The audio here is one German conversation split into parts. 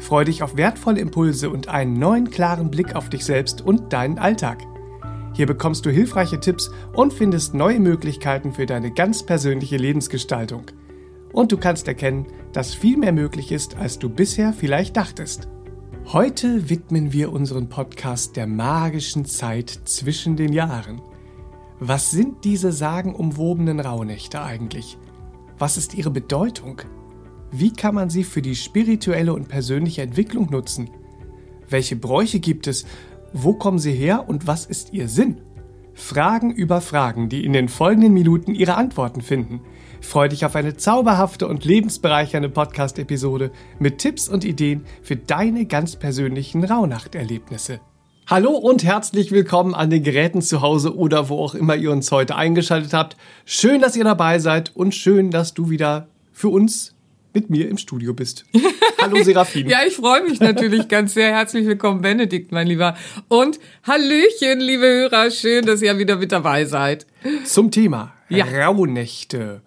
Freu dich auf wertvolle Impulse und einen neuen klaren Blick auf dich selbst und deinen Alltag. Hier bekommst du hilfreiche Tipps und findest neue Möglichkeiten für deine ganz persönliche Lebensgestaltung. Und du kannst erkennen, dass viel mehr möglich ist, als du bisher vielleicht dachtest. Heute widmen wir unseren Podcast der magischen Zeit zwischen den Jahren. Was sind diese sagenumwobenen Rauhnächte eigentlich? Was ist ihre Bedeutung? Wie kann man sie für die spirituelle und persönliche Entwicklung nutzen? Welche Bräuche gibt es? Wo kommen sie her und was ist ihr Sinn? Fragen über Fragen, die in den folgenden Minuten ihre Antworten finden. Freu dich auf eine zauberhafte und lebensbereichernde Podcast-Episode mit Tipps und Ideen für deine ganz persönlichen Rauhnachterlebnisse. Hallo und herzlich willkommen an den Geräten zu Hause oder wo auch immer ihr uns heute eingeschaltet habt. Schön, dass ihr dabei seid und schön, dass du wieder für uns mit mir im Studio bist. Hallo Serafin. ja, ich freue mich natürlich ganz sehr. Herzlich willkommen, Benedikt, mein Lieber. Und Hallöchen, liebe Hörer. Schön, dass ihr wieder mit dabei seid. Zum Thema ja. Rauhnächte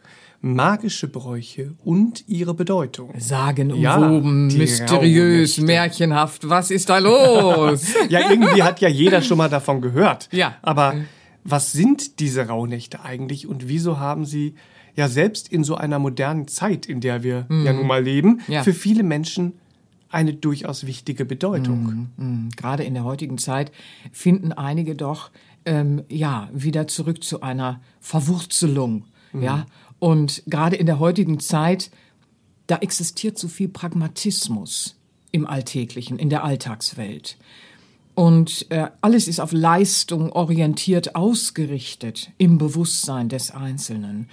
magische Bräuche und ihre Bedeutung. Sagenumwoben, ja, mysteriös, märchenhaft. Was ist da los? ja, irgendwie hat ja jeder schon mal davon gehört. Ja. Aber was sind diese Rauhnächte eigentlich und wieso haben sie ja selbst in so einer modernen Zeit, in der wir mhm. ja nun mal leben, ja. für viele Menschen eine durchaus wichtige Bedeutung. Mhm, mh. Gerade in der heutigen Zeit finden einige doch ähm, ja wieder zurück zu einer Verwurzelung, mhm. ja und gerade in der heutigen Zeit, da existiert so viel Pragmatismus im Alltäglichen, in der Alltagswelt. Und äh, alles ist auf Leistung orientiert ausgerichtet im Bewusstsein des Einzelnen.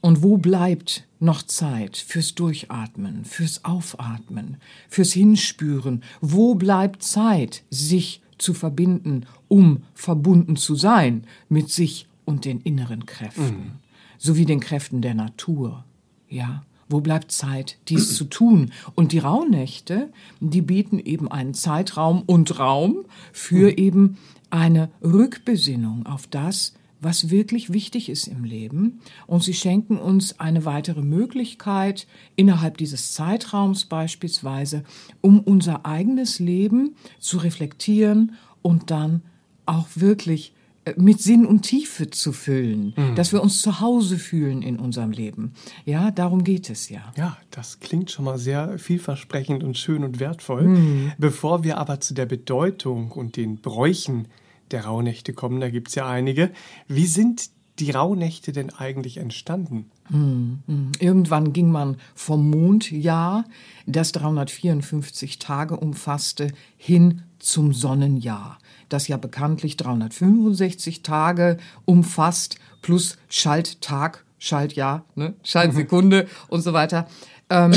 Und wo bleibt noch Zeit fürs Durchatmen, fürs Aufatmen, fürs Hinspüren? Wo bleibt Zeit, sich zu verbinden, um verbunden zu sein mit sich und den inneren Kräften? Mhm sowie den Kräften der Natur. Ja, wo bleibt Zeit, dies zu tun? Und die Rauhnächte, die bieten eben einen Zeitraum und Raum für mhm. eben eine Rückbesinnung auf das, was wirklich wichtig ist im Leben. Und sie schenken uns eine weitere Möglichkeit innerhalb dieses Zeitraums beispielsweise, um unser eigenes Leben zu reflektieren und dann auch wirklich mit Sinn und Tiefe zu füllen, mhm. dass wir uns zu Hause fühlen in unserem Leben. Ja, darum geht es ja. Ja, das klingt schon mal sehr vielversprechend und schön und wertvoll. Mhm. Bevor wir aber zu der Bedeutung und den Bräuchen der Rauhnächte kommen, da gibt es ja einige. Wie sind die Rauhnächte denn eigentlich entstanden? Mhm. Irgendwann ging man vom Mondjahr, das 354 Tage umfasste, hin zum Sonnenjahr das ja bekanntlich 365 Tage umfasst, plus Schalttag, Schaltjahr, ne? Schaltsekunde mhm. und so weiter. Ähm,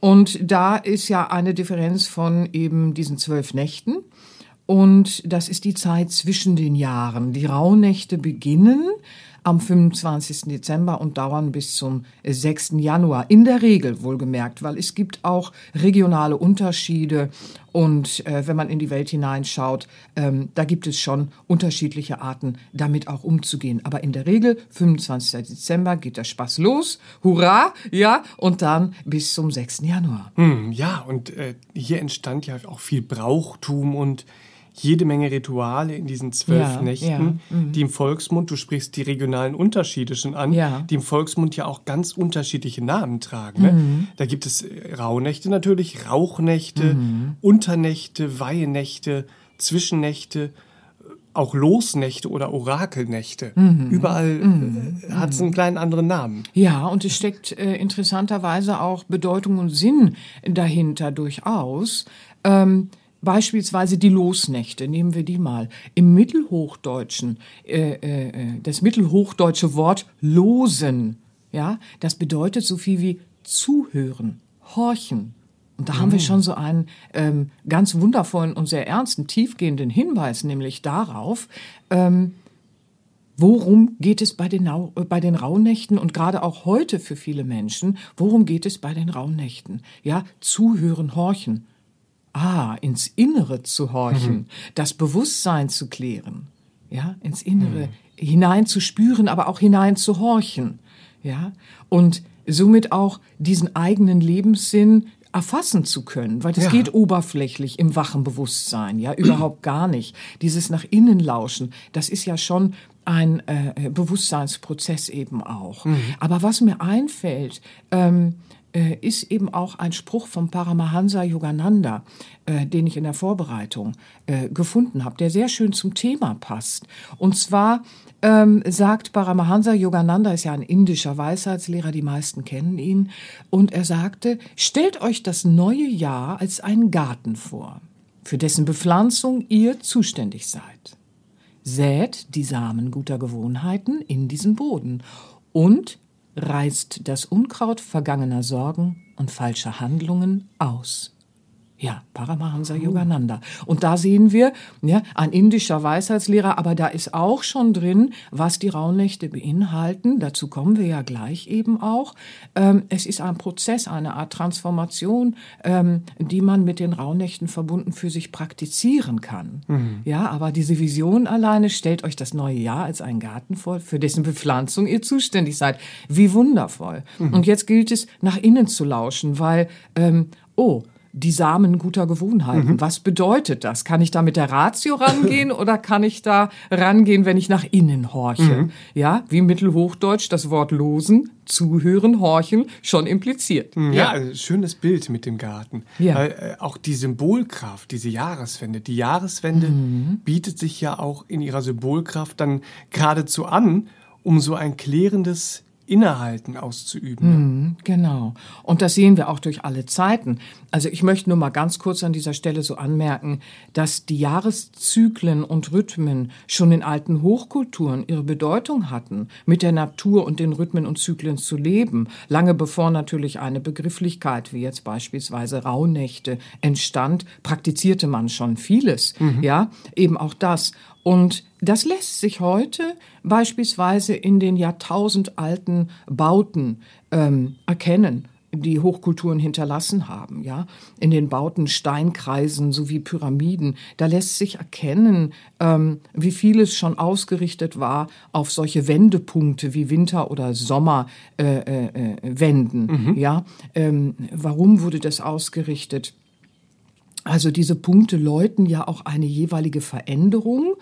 und da ist ja eine Differenz von eben diesen zwölf Nächten. Und das ist die Zeit zwischen den Jahren. Die Rauhnächte beginnen am 25. Dezember und dauern bis zum 6. Januar. In der Regel wohlgemerkt, weil es gibt auch regionale Unterschiede und äh, wenn man in die Welt hineinschaut, ähm, da gibt es schon unterschiedliche Arten, damit auch umzugehen. Aber in der Regel, 25. Dezember geht der Spaß los, hurra, ja, und dann bis zum 6. Januar. Hm, ja, und äh, hier entstand ja auch viel Brauchtum und jede Menge Rituale in diesen zwölf ja, Nächten, ja, mhm. die im Volksmund, du sprichst die regionalen Unterschiede schon an, ja. die im Volksmund ja auch ganz unterschiedliche Namen tragen. Ne? Mhm. Da gibt es äh, Rauhnächte natürlich, Rauchnächte, mhm. Unternächte, Weihenächte, Zwischennächte, auch Losnächte oder Orakelnächte. Mhm. Überall mhm. Äh, hat es einen kleinen anderen Namen. Ja, und es steckt äh, interessanterweise auch Bedeutung und Sinn dahinter durchaus. Ähm, Beispielsweise die Losnächte, nehmen wir die mal. Im Mittelhochdeutschen, äh, äh, äh, das mittelhochdeutsche Wort losen, ja, das bedeutet so viel wie zuhören, horchen, Und da haben wir schon so einen ähm, ganz wundervollen und sehr ernsten, tiefgehenden Hinweis, nämlich darauf, ähm, worum geht es bei den, äh, bei den Rauhnächten und gerade auch heute für viele Menschen, worum geht es bei den Rauhnächten? Ja, zuhören, horchen. Ah, ins Innere zu horchen, mhm. das Bewusstsein zu klären, ja, ins Innere mhm. hinein zu spüren, aber auch hinein zu horchen, ja, und somit auch diesen eigenen Lebenssinn erfassen zu können, weil das ja. geht oberflächlich im wachen Bewusstsein, ja, überhaupt gar nicht. Dieses nach innen lauschen, das ist ja schon ein äh, Bewusstseinsprozess eben auch. Mhm. Aber was mir einfällt, ähm, äh, ist eben auch ein Spruch vom Paramahansa Yogananda, äh, den ich in der Vorbereitung äh, gefunden habe, der sehr schön zum Thema passt. Und zwar ähm, sagt Paramahansa Yogananda, ist ja ein indischer Weisheitslehrer, die meisten kennen ihn, und er sagte, stellt euch das neue Jahr als einen Garten vor, für dessen Bepflanzung ihr zuständig seid. Sät die Samen guter Gewohnheiten in diesen Boden und reißt das Unkraut vergangener Sorgen und falscher Handlungen aus. Ja, Paramahansa Yogananda. Und da sehen wir, ja, ein indischer Weisheitslehrer, aber da ist auch schon drin, was die Rauhnächte beinhalten. Dazu kommen wir ja gleich eben auch. Ähm, es ist ein Prozess, eine Art Transformation, ähm, die man mit den Rauhnächten verbunden für sich praktizieren kann. Mhm. Ja, aber diese Vision alleine stellt euch das neue Jahr als einen Garten vor, für dessen Bepflanzung ihr zuständig seid. Wie wundervoll. Mhm. Und jetzt gilt es, nach innen zu lauschen, weil, ähm, oh, die Samen guter Gewohnheiten. Mhm. Was bedeutet das? Kann ich da mit der Ratio rangehen oder kann ich da rangehen, wenn ich nach innen horche? Mhm. Ja, wie Mittelhochdeutsch das Wort losen, zuhören, horchen schon impliziert. Mhm. Ja, ja also schönes Bild mit dem Garten. Ja. Weil, äh, auch die Symbolkraft, diese Jahreswende. Die Jahreswende mhm. bietet sich ja auch in ihrer Symbolkraft dann geradezu an, um so ein klärendes Innehalten auszuüben. Mhm, genau. Und das sehen wir auch durch alle Zeiten. Also ich möchte nur mal ganz kurz an dieser Stelle so anmerken, dass die Jahreszyklen und Rhythmen schon in alten Hochkulturen ihre Bedeutung hatten, mit der Natur und den Rhythmen und Zyklen zu leben, lange bevor natürlich eine Begrifflichkeit wie jetzt beispielsweise Rauhnächte entstand, praktizierte man schon vieles, mhm. ja, eben auch das. Und das lässt sich heute beispielsweise in den jahrtausendalten Bauten ähm, erkennen die Hochkulturen hinterlassen haben, ja, in den Bauten Steinkreisen sowie Pyramiden, da lässt sich erkennen, ähm, wie vieles schon ausgerichtet war auf solche Wendepunkte wie Winter- oder Sommerwenden, äh, äh, mhm. ja. Ähm, warum wurde das ausgerichtet? Also diese Punkte läuten ja auch eine jeweilige Veränderung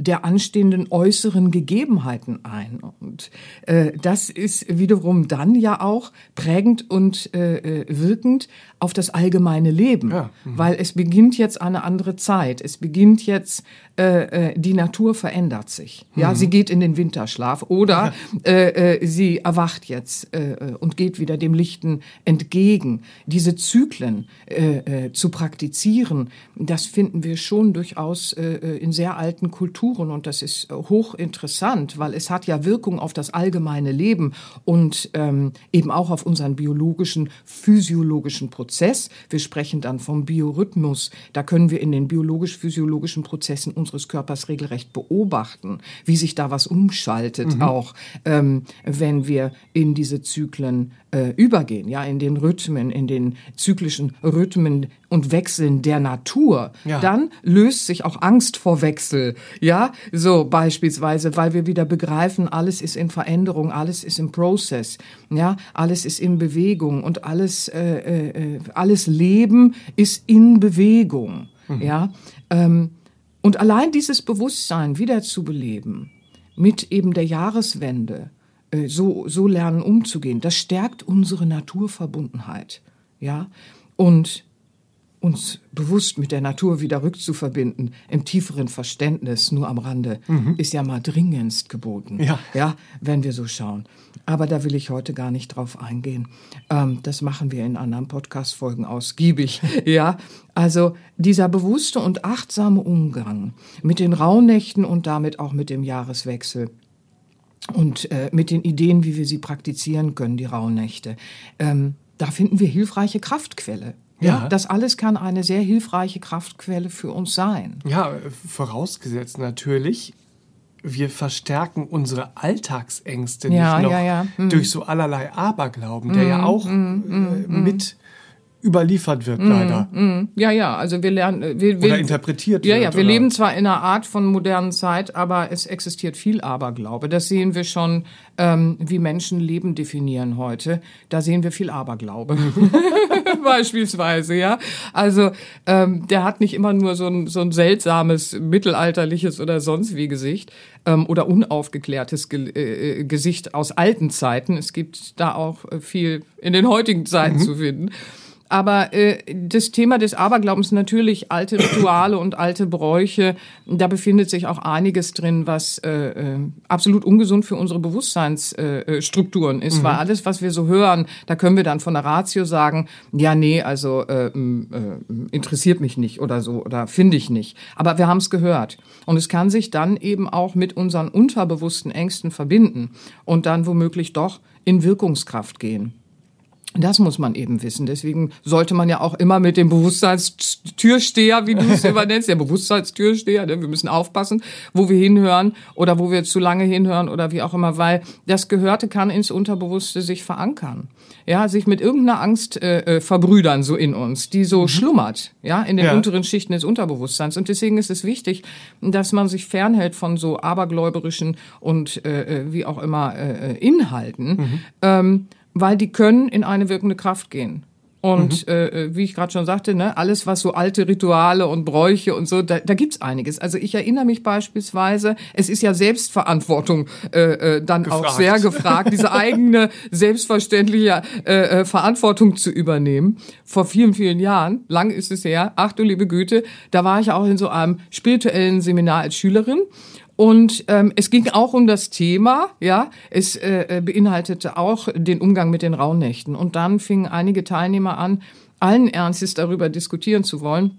der anstehenden äußeren Gegebenheiten ein. Und äh, das ist wiederum dann ja auch prägend und äh, äh wirkend auf das allgemeine Leben, ja. mhm. weil es beginnt jetzt eine andere Zeit. Es beginnt jetzt, äh, äh, die Natur verändert sich. Ja, mhm. sie geht in den Winterschlaf oder äh, äh, sie erwacht jetzt äh, und geht wieder dem Lichten entgegen. Diese Zyklen äh, zu praktizieren, das finden wir schon durchaus äh in sehr alten Kulturen und das ist hochinteressant, weil es hat ja Wirkung auf das allgemeine Leben und ähm, eben auch auf unseren biologischen, physiologischen Prozess. Prozess. Wir sprechen dann vom Biorhythmus. Da können wir in den biologisch-physiologischen Prozessen unseres Körpers regelrecht beobachten, wie sich da was umschaltet, mhm. auch ähm, wenn wir in diese Zyklen äh, übergehen, ja, in den Rhythmen, in den zyklischen Rhythmen und Wechseln der Natur, ja. dann löst sich auch Angst vor Wechsel, ja, so beispielsweise, weil wir wieder begreifen, alles ist in Veränderung, alles ist im Prozess, ja, alles ist in Bewegung und alles, äh, äh, alles Leben ist in Bewegung, mhm. ja, ähm, und allein dieses Bewusstsein wieder zu beleben mit eben der Jahreswende, äh, so, so lernen umzugehen. Das stärkt unsere Naturverbundenheit, ja, und uns bewusst mit der Natur wieder rückzuverbinden, im tieferen Verständnis, nur am Rande, mhm. ist ja mal dringendst geboten, ja. ja, wenn wir so schauen. Aber da will ich heute gar nicht drauf eingehen. Ähm, das machen wir in anderen Podcast-Folgen ausgiebig, ja. Also dieser bewusste und achtsame Umgang mit den Rauhnächten und damit auch mit dem Jahreswechsel, und äh, mit den Ideen, wie wir sie praktizieren können, die Rauhnächte. Ähm, da finden wir hilfreiche Kraftquelle. Ja. Ja. Das alles kann eine sehr hilfreiche Kraftquelle für uns sein. Ja, vorausgesetzt natürlich, wir verstärken unsere Alltagsängste Ja, nicht noch ja, ja. Mhm. durch so allerlei Aberglauben, der ja auch äh, mit überliefert wird, leider. Ja, ja, also wir lernen, äh, wir, Oder wir, interpretiert Ja, wird. ja, wir oder? leben zwar in einer Art von modernen Zeit, aber es existiert viel Aberglaube. Das sehen wir schon, ähm, wie Menschen Leben definieren heute. Da sehen wir viel Aberglaube. Beispielsweise, ja. Also ähm, der hat nicht immer nur so ein, so ein seltsames, mittelalterliches oder sonst wie Gesicht ähm, oder unaufgeklärtes Ge äh, Gesicht aus alten Zeiten. Es gibt da auch äh, viel in den heutigen Zeiten zu finden. Aber äh, das Thema des Aberglaubens natürlich alte Rituale und alte Bräuche, da befindet sich auch einiges drin, was äh, äh, absolut ungesund für unsere Bewusstseinsstrukturen äh, ist. Weil alles, was wir so hören, da können wir dann von der Ratio sagen, ja, nee, also äh, äh, interessiert mich nicht oder so oder finde ich nicht. Aber wir haben es gehört. Und es kann sich dann eben auch mit unseren unterbewussten Ängsten verbinden und dann womöglich doch in Wirkungskraft gehen. Das muss man eben wissen. Deswegen sollte man ja auch immer mit dem Bewusstseinstürsteher, wie du es immer nennst, der Bewusstseinstürsteher, ne? wir müssen aufpassen, wo wir hinhören oder wo wir zu lange hinhören oder wie auch immer, weil das Gehörte kann ins Unterbewusste sich verankern. Ja, sich mit irgendeiner Angst äh, äh, verbrüdern so in uns, die so schlummert, ja, in den Ja. unteren Schichten des Unterbewusstseins. Und deswegen ist es wichtig, dass man sich fernhält von so abergläuberischen und äh, äh, wie auch immer äh, äh, Inhalten. Ähm, weil die können in eine wirkende Kraft gehen. Und äh, äh, wie ich gerade schon sagte, ne, alles, was so alte Rituale und Bräuche und so, da, da gibt's einiges. Also ich erinnere mich beispielsweise, es ist ja Selbstverantwortung äh, äh, dann auch Gefragt. sehr gefragt, diese eigene selbstverständliche äh, äh, Verantwortung zu übernehmen. Vor vielen, vielen Jahren, lang ist es her, ach du liebe Güte, da war ich auch in so einem spirituellen Seminar als Schülerin. Und ähm, es ging auch um das Thema, ja, es äh, äh, beinhaltete auch den Umgang mit den Rauhnächten. Und dann fingen einige Teilnehmer an, allen Ernstes darüber diskutieren zu wollen,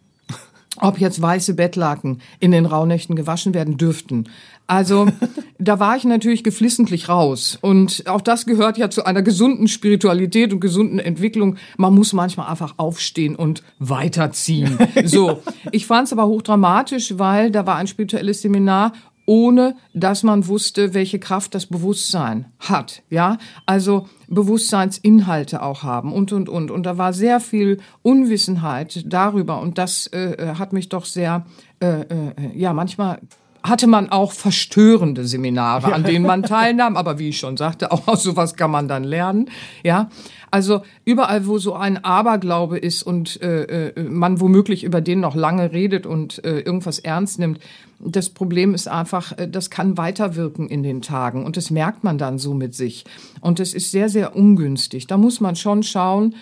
ob jetzt weiße Bettlaken in den Rauhnächten gewaschen werden dürften. Also da war ich natürlich geflissentlich raus. Und auch das gehört ja zu einer gesunden Spiritualität und gesunden Entwicklung. Man muss manchmal einfach aufstehen und weiterziehen. So, ich fand es aber hochdramatisch, weil da war ein spirituelles Seminar ohne dass man wusste, welche Kraft das Bewusstsein hat. Ja, also Bewusstseinsinhalte auch haben und und und. Und da war sehr viel Unwissenheit darüber und das äh, hat mich doch sehr, äh, äh, ja, manchmal hatte man auch verstörende Seminare, an denen man teilnahm. Aber wie ich schon sagte, auch aus sowas kann man dann lernen. Ja, also überall, wo so ein Aberglaube ist und äh, äh, man womöglich über den noch lange redet und äh, irgendwas ernst nimmt, das Problem ist einfach, äh, das kann weiterwirken in den Tagen und das merkt man dann so mit sich. Und das ist sehr, sehr ungünstig. Da muss man schon schauen,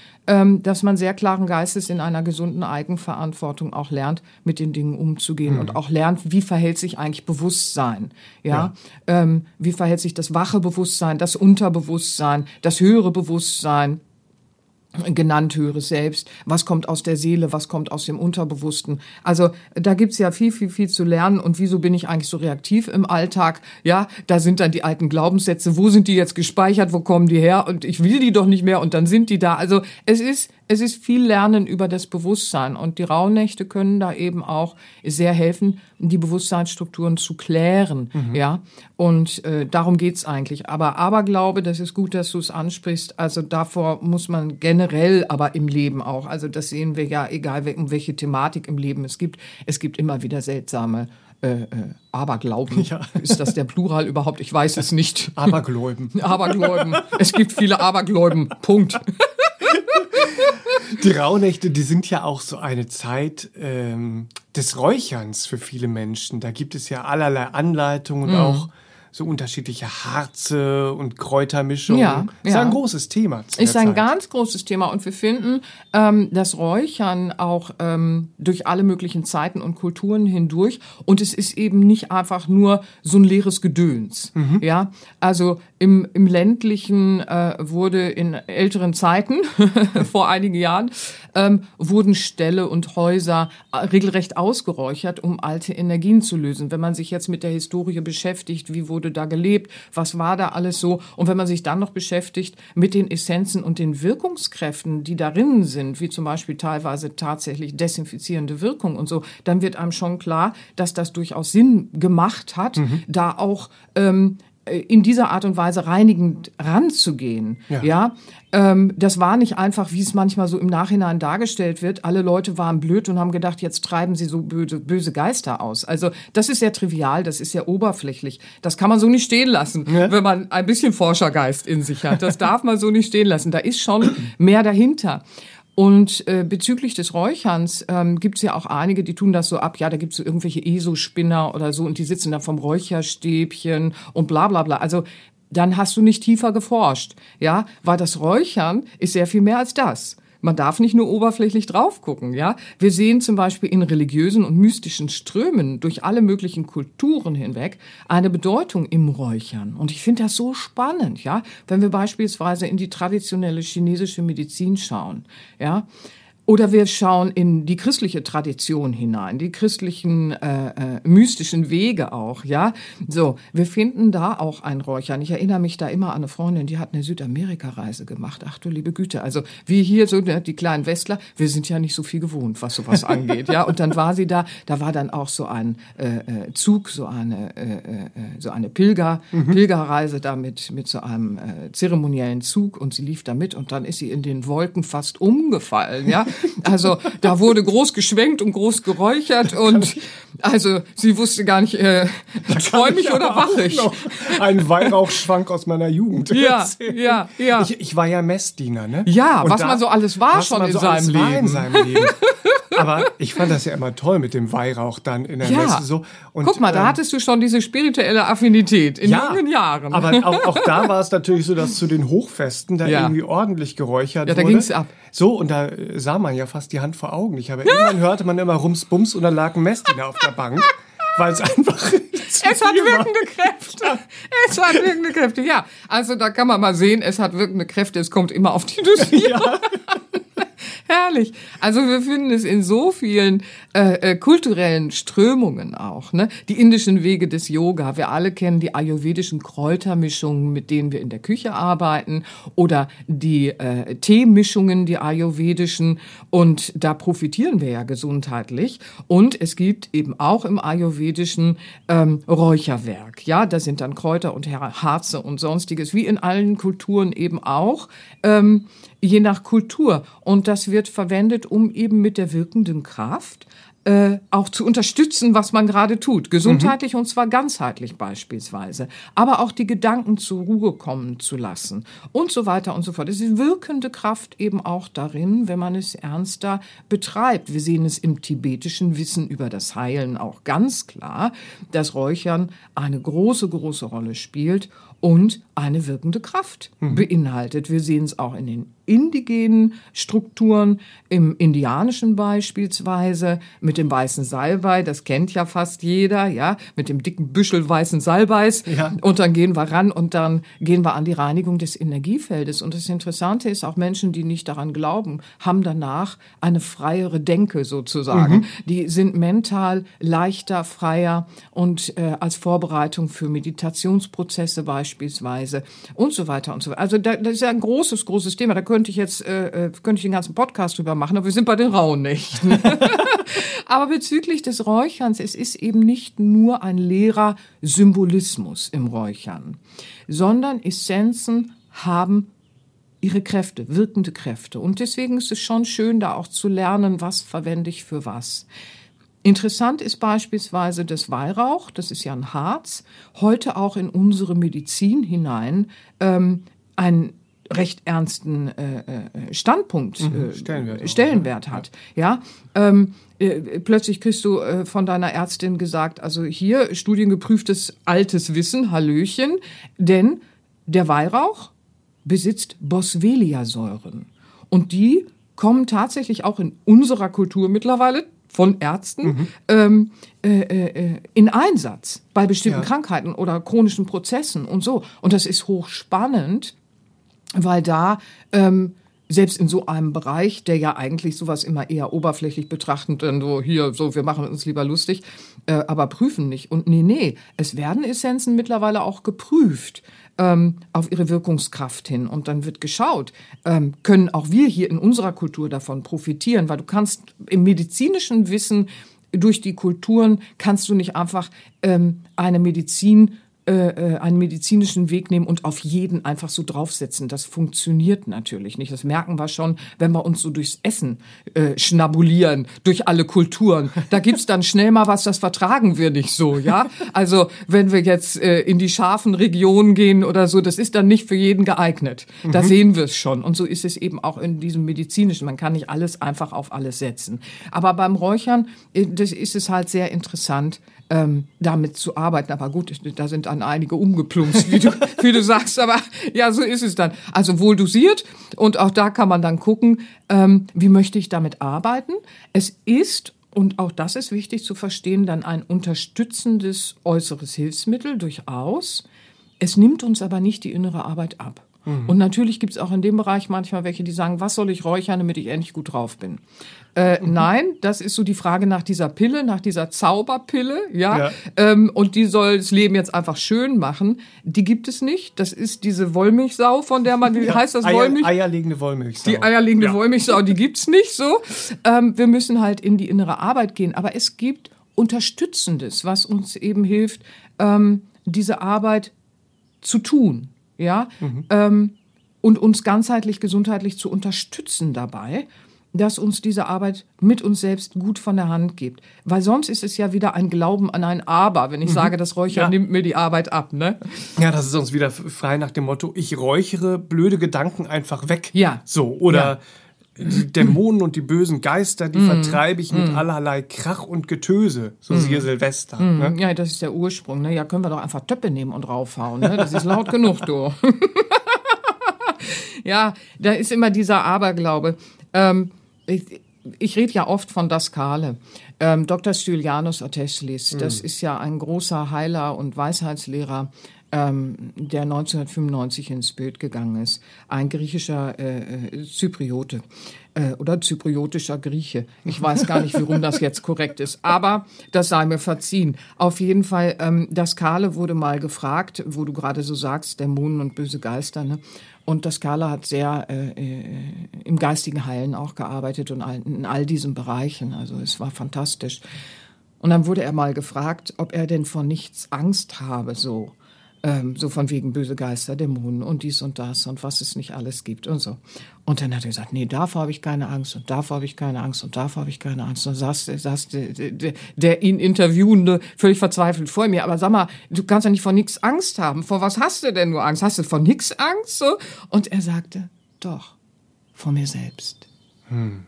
dass man sehr klaren Geistes in einer gesunden Eigenverantwortung auch lernt, mit den Dingen umzugehen und auch lernt, wie verhält sich eigentlich Bewusstsein, ja, Ähm, wie verhält sich das wache Bewusstsein, das Unterbewusstsein, das höhere Bewusstsein genannt höre selbst, was kommt aus der Seele, was kommt aus dem Unterbewussten. Also da gibt's ja viel, viel, viel zu lernen und wieso bin ich eigentlich so reaktiv im Alltag? Ja, da sind dann die alten Glaubenssätze, wo sind die jetzt gespeichert, wo kommen die her und ich will die doch nicht mehr und dann sind die da. Also es ist, es ist viel Lernen über das Bewusstsein und die Rauhnächte können da eben auch sehr helfen, die Bewusstseinsstrukturen zu klären, ja. Und äh, darum geht's eigentlich. Aber Aberglaube, das ist gut, dass du es ansprichst. Also davor muss man generell, aber im Leben auch. Also das sehen wir ja, egal um welche Thematik im Leben es gibt. Es gibt immer wieder seltsame äh, äh, Aberglauben. Ja. Ist das der Plural überhaupt? Ich weiß es nicht. Abergläuben. Abergläuben. Es gibt viele Abergläuben. Punkt. Die Rauhnächte, die sind ja auch so eine Zeit ähm, des Räucherns für viele Menschen. Da gibt es ja allerlei Anleitungen und Mhm. auch so unterschiedliche Harze und Kräutermischungen. Ja, ist ja. ein großes Thema. Ist ein Zeit. ganz großes Thema und wir finden ähm, das Räuchern auch ähm, durch alle möglichen Zeiten und Kulturen hindurch und es ist eben nicht einfach nur so ein leeres Gedöns. Ja, also im, im ländlichen äh, wurde in älteren Zeiten vor einigen Jahren ähm, wurden Ställe und Häuser äh, regelrecht ausgeräuchert, um alte Energien zu lösen. Wenn man sich jetzt mit der Historie beschäftigt, wie wurden wurde da gelebt, was war da alles so. Und wenn man sich dann noch beschäftigt mit den Essenzen und den Wirkungskräften, die darin sind, wie zum Beispiel teilweise tatsächlich desinfizierende Wirkung und so, dann wird einem schon klar, dass das durchaus Sinn gemacht hat, mhm. da auch ähm, äh, in dieser Art und Weise reinigend ranzugehen. Ja. ja? Ähm, das war nicht einfach, wie es manchmal so im Nachhinein dargestellt wird. Alle Leute waren blöd und haben gedacht, jetzt treiben sie so böse, böse Geister aus. Also das ist sehr trivial, das ist sehr oberflächlich. Das kann man so nicht stehen lassen, ja. wenn man ein bisschen Forschergeist in sich hat. Das darf man so nicht stehen lassen. Da ist schon mehr dahinter. Und äh, bezüglich des Räucherns ähm, gibt es ja auch einige, die tun das so ab, ja, da gibt es so irgendwelche ESO-Spinner oder so und die sitzen da vom Räucherstäbchen und bla bla bla. Also dann hast du nicht tiefer geforscht, ja, weil das Räuchern ist sehr viel mehr als das. Man darf nicht nur oberflächlich drauf gucken, ja. Wir sehen zum Beispiel in religiösen und mystischen Strömen durch alle möglichen Kulturen hinweg eine Bedeutung im Räuchern. Und ich finde das so spannend, ja. Wenn wir beispielsweise in die traditionelle chinesische Medizin schauen, ja. Oder wir schauen in die christliche Tradition hinein, die christlichen äh, äh, mystischen Wege auch, ja. So, wir finden da auch ein Räuchern. Ich erinnere mich da immer an eine Freundin, die hat eine Südamerika-Reise gemacht. Ach du liebe Güte, also wie hier so ne, die kleinen Westler, wir sind ja nicht so viel gewohnt, was sowas angeht, ja. Und dann war sie da, da war dann auch so ein äh, äh Zug, so eine äh, äh, so eine Pilger mhm. Pilgerreise da mit mit so einem äh, zeremoniellen Zug und sie lief da mit und dann ist sie in den Wolken fast umgefallen, ja. Also da wurde groß geschwenkt und groß geräuchert und also sie wusste gar nicht, äh, träume ich oder wache ich. Ein Weihrauchschwank aus meiner Jugend. Ja, ja, ja. Ich, ich, war ja Messdiener, ne? Ja, und was da, man so alles war schon in, so seinem Leben. in seinem Leben. Aber ich fand das ja immer toll mit dem Weihrauch dann in der ja. Messe so. Und, Guck mal, da ähm, hattest du schon diese spirituelle Affinität in ja, jungen Jahren. Aber auch, auch da war es natürlich so, dass zu den Hochfesten da ja. irgendwie ordentlich geräuchert wurde. Ja, da ging's ab. So, und da sah man ja fast die Hand vor Augen. Ich habe irgendwann hörte man immer Rums Bums und da lag ein Messdiener auf der Bank. Weil es einfach. es hat wirkende Kräfte. Es hat wirkende Kräfte, ja. Also da kann man mal sehen, es hat wirkende Kräfte, es kommt immer auf die Dosierung. Ja. Herrlich. Also wir finden es in so vielen äh, äh, kulturellen Strömungen auch. Ne? Die indischen Wege des Yoga. Wir alle kennen die ayurvedischen Kräutermischungen, mit denen wir in der Küche arbeiten. Oder die äh, Teemischungen, die ayurvedischen. Und da profitieren wir ja gesundheitlich. Und es gibt eben auch im ayurvedischen ähm, Räucherwerk. Ja, da sind dann Kräuter und Harze und sonstiges, wie in allen Kulturen eben auch. Ähm, je nach Kultur. Und das wird verwendet, um eben mit der wirkenden Kraft äh, auch zu unterstützen, was man gerade tut. Gesundheitlich mhm. und zwar ganzheitlich beispielsweise. Aber auch die Gedanken zur Ruhe kommen zu lassen und so weiter und so fort. Es ist wirkende Kraft eben auch darin, wenn man es ernster betreibt. Wir sehen es im tibetischen Wissen über das Heilen auch ganz klar, dass Räuchern eine große, große Rolle spielt und eine wirkende Kraft mhm. beinhaltet. Wir sehen es auch in den indigenen Strukturen, im indianischen beispielsweise, mit dem weißen Salbei, das kennt ja fast jeder, ja, mit dem dicken Büschel weißen Salbeis. Ja. Und dann gehen wir ran und dann gehen wir an die Reinigung des Energiefeldes. Und das Interessante ist, auch Menschen, die nicht daran glauben, haben danach eine freiere Denke sozusagen. Mhm. Die sind mental leichter, freier und äh, als Vorbereitung für Meditationsprozesse beispielsweise und so weiter und so weiter. Also da, das ist ja ein großes, großes Thema. Da könnte ich jetzt äh, äh könnte ich den ganzen Podcast drüber machen, aber wir sind bei den rauen Nächten. aber bezüglich des Räucherns, es ist eben nicht nur ein leerer Symbolismus im Räuchern, sondern Essenzen haben ihre Kräfte, wirkende Kräfte. Und deswegen ist es schon schön, da auch zu lernen, was verwende ich für was. Interessant ist beispielsweise das Weihrauch, das ist ja ein Harz, heute auch in unsere Medizin hinein ähm, ein recht ernsten äh, äh Standpunkt, mhm, äh, Stellenwert, Stellenwert auch, hat. Ja, ähm, äh, plötzlich kriegst du äh, von deiner Ärztin gesagt, also hier studiengeprüftes altes Wissen, Hallöchen, denn der Weihrauch besitzt Boswellia-Säuren. Und die kommen tatsächlich auch in unserer Kultur mittlerweile von Ärzten mhm. ähm, äh, äh, in Einsatz bei bestimmten ja. Krankheiten oder chronischen Prozessen und so. Und das ist hochspannend, weil da ähm, selbst in so einem Bereich, der ja eigentlich sowas immer eher oberflächlich betrachtend, dann so hier, so, wir machen uns lieber lustig, äh, aber prüfen nicht. Und nee, nee, es werden Essenzen mittlerweile auch geprüft ähm, auf ihre Wirkungskraft hin. Und dann wird geschaut, ähm, können auch wir hier in unserer Kultur davon profitieren, weil du kannst im medizinischen Wissen durch die Kulturen kannst du nicht einfach ähm, eine Medizin äh, äh, einen medizinischen Weg nehmen und auf jeden einfach so draufsetzen. Das funktioniert natürlich nicht. Das merken wir schon, wenn wir uns so durchs Essen äh, schnabulieren, durch alle Kulturen. Da gibt's dann schnell mal was, das vertragen wir nicht so, ja. Also wenn wir jetzt äh, in die scharfen Regionen gehen oder so, das ist dann nicht für jeden geeignet. Da mhm. sehen wir es schon. Und so ist es eben auch in diesem medizinischen. Man kann nicht alles einfach auf alles setzen. Aber beim Räuchern, äh, das ist es halt sehr interessant, ähm, damit zu arbeiten. Aber gut, da sind dann einige umgeplumpst, wie du, wie du sagst. Aber ja, so ist es dann. Also wohl dosiert und auch da kann man dann gucken, ähm, wie möchte ich damit arbeiten. Es ist und auch das ist wichtig zu verstehen, dann ein unterstützendes äußeres Hilfsmittel durchaus. Es nimmt uns aber nicht die innere Arbeit ab. Mhm. Und natürlich gibt es auch in dem Bereich manchmal welche, die sagen, was soll ich räuchern, damit ich endlich gut drauf bin. Äh, mhm. Nein, das ist so die Frage nach dieser Pille, nach dieser Zauberpille, ja. ja. Ähm, und die soll das Leben jetzt einfach schön machen. Die gibt es nicht. Das ist diese Wollmilchsau, von der man, wie ja. heißt das Eier, Wollmilch? Eierlegende Wollmilchsau. Die eierlegende ja. Wollmilchsau, die gibt's nicht so. Ähm, wir müssen halt in die innere Arbeit gehen. Aber es gibt Unterstützendes, was uns eben hilft, ähm, diese Arbeit zu tun ja, mhm. ähm, und uns ganzheitlich, gesundheitlich zu unterstützen dabei, dass uns diese Arbeit mit uns selbst gut von der Hand gibt. Weil sonst ist es ja wieder ein Glauben an ein Aber, wenn ich mhm. sage, das Räuchern ja. nimmt mir die Arbeit ab, ne? Ja, das ist uns wieder frei nach dem Motto, ich räuchere blöde Gedanken einfach weg. Ja. So, oder ja. Dämonen und die bösen Geister, die mm. vertreibe ich mit mm. allerlei Krach und Getöse, so mm. siehe Silvester. Mm. Ne? Ja, das ist der Ursprung. Ne? Ja, können wir doch einfach Töppe nehmen und raufhauen. Ne? Das ist laut genug, du. ja, da ist immer dieser Aberglaube. Ähm, ich, ich rede ja oft von Daskale. Ähm, Dr. Stylianus Oteslis, das mm. ist ja ein großer Heiler und Weisheitslehrer ähm, der 1995 ins Bild gegangen ist. Ein griechischer äh, äh, Zypriote äh, oder zypriotischer Grieche. Ich weiß gar nicht, warum das jetzt korrekt ist, aber das sei mir verziehen. Auf jeden Fall, ähm, das Kale wurde mal gefragt, wo du gerade so sagst, Dämonen und böse Geister. Ne? Und das Kala hat sehr äh, äh, im geistigen Heilen auch gearbeitet und in all diesen Bereichen. Also es war fantastisch. Und dann wurde er mal gefragt, ob er denn vor nichts Angst habe, so. Ähm, so von wegen böse Geister, Dämonen und dies und das und was es nicht alles gibt und so. Und dann hat er gesagt, nee, davor habe ich keine Angst und davor habe ich keine Angst und davor habe ich keine Angst. Und saß, saß der, der, der ihn Interviewende völlig verzweifelt vor mir. Aber sag mal, du kannst ja nicht vor nichts Angst haben. Vor was hast du denn nur Angst? Hast du vor nichts Angst? So? Und er sagte, doch, vor mir selbst. Hm.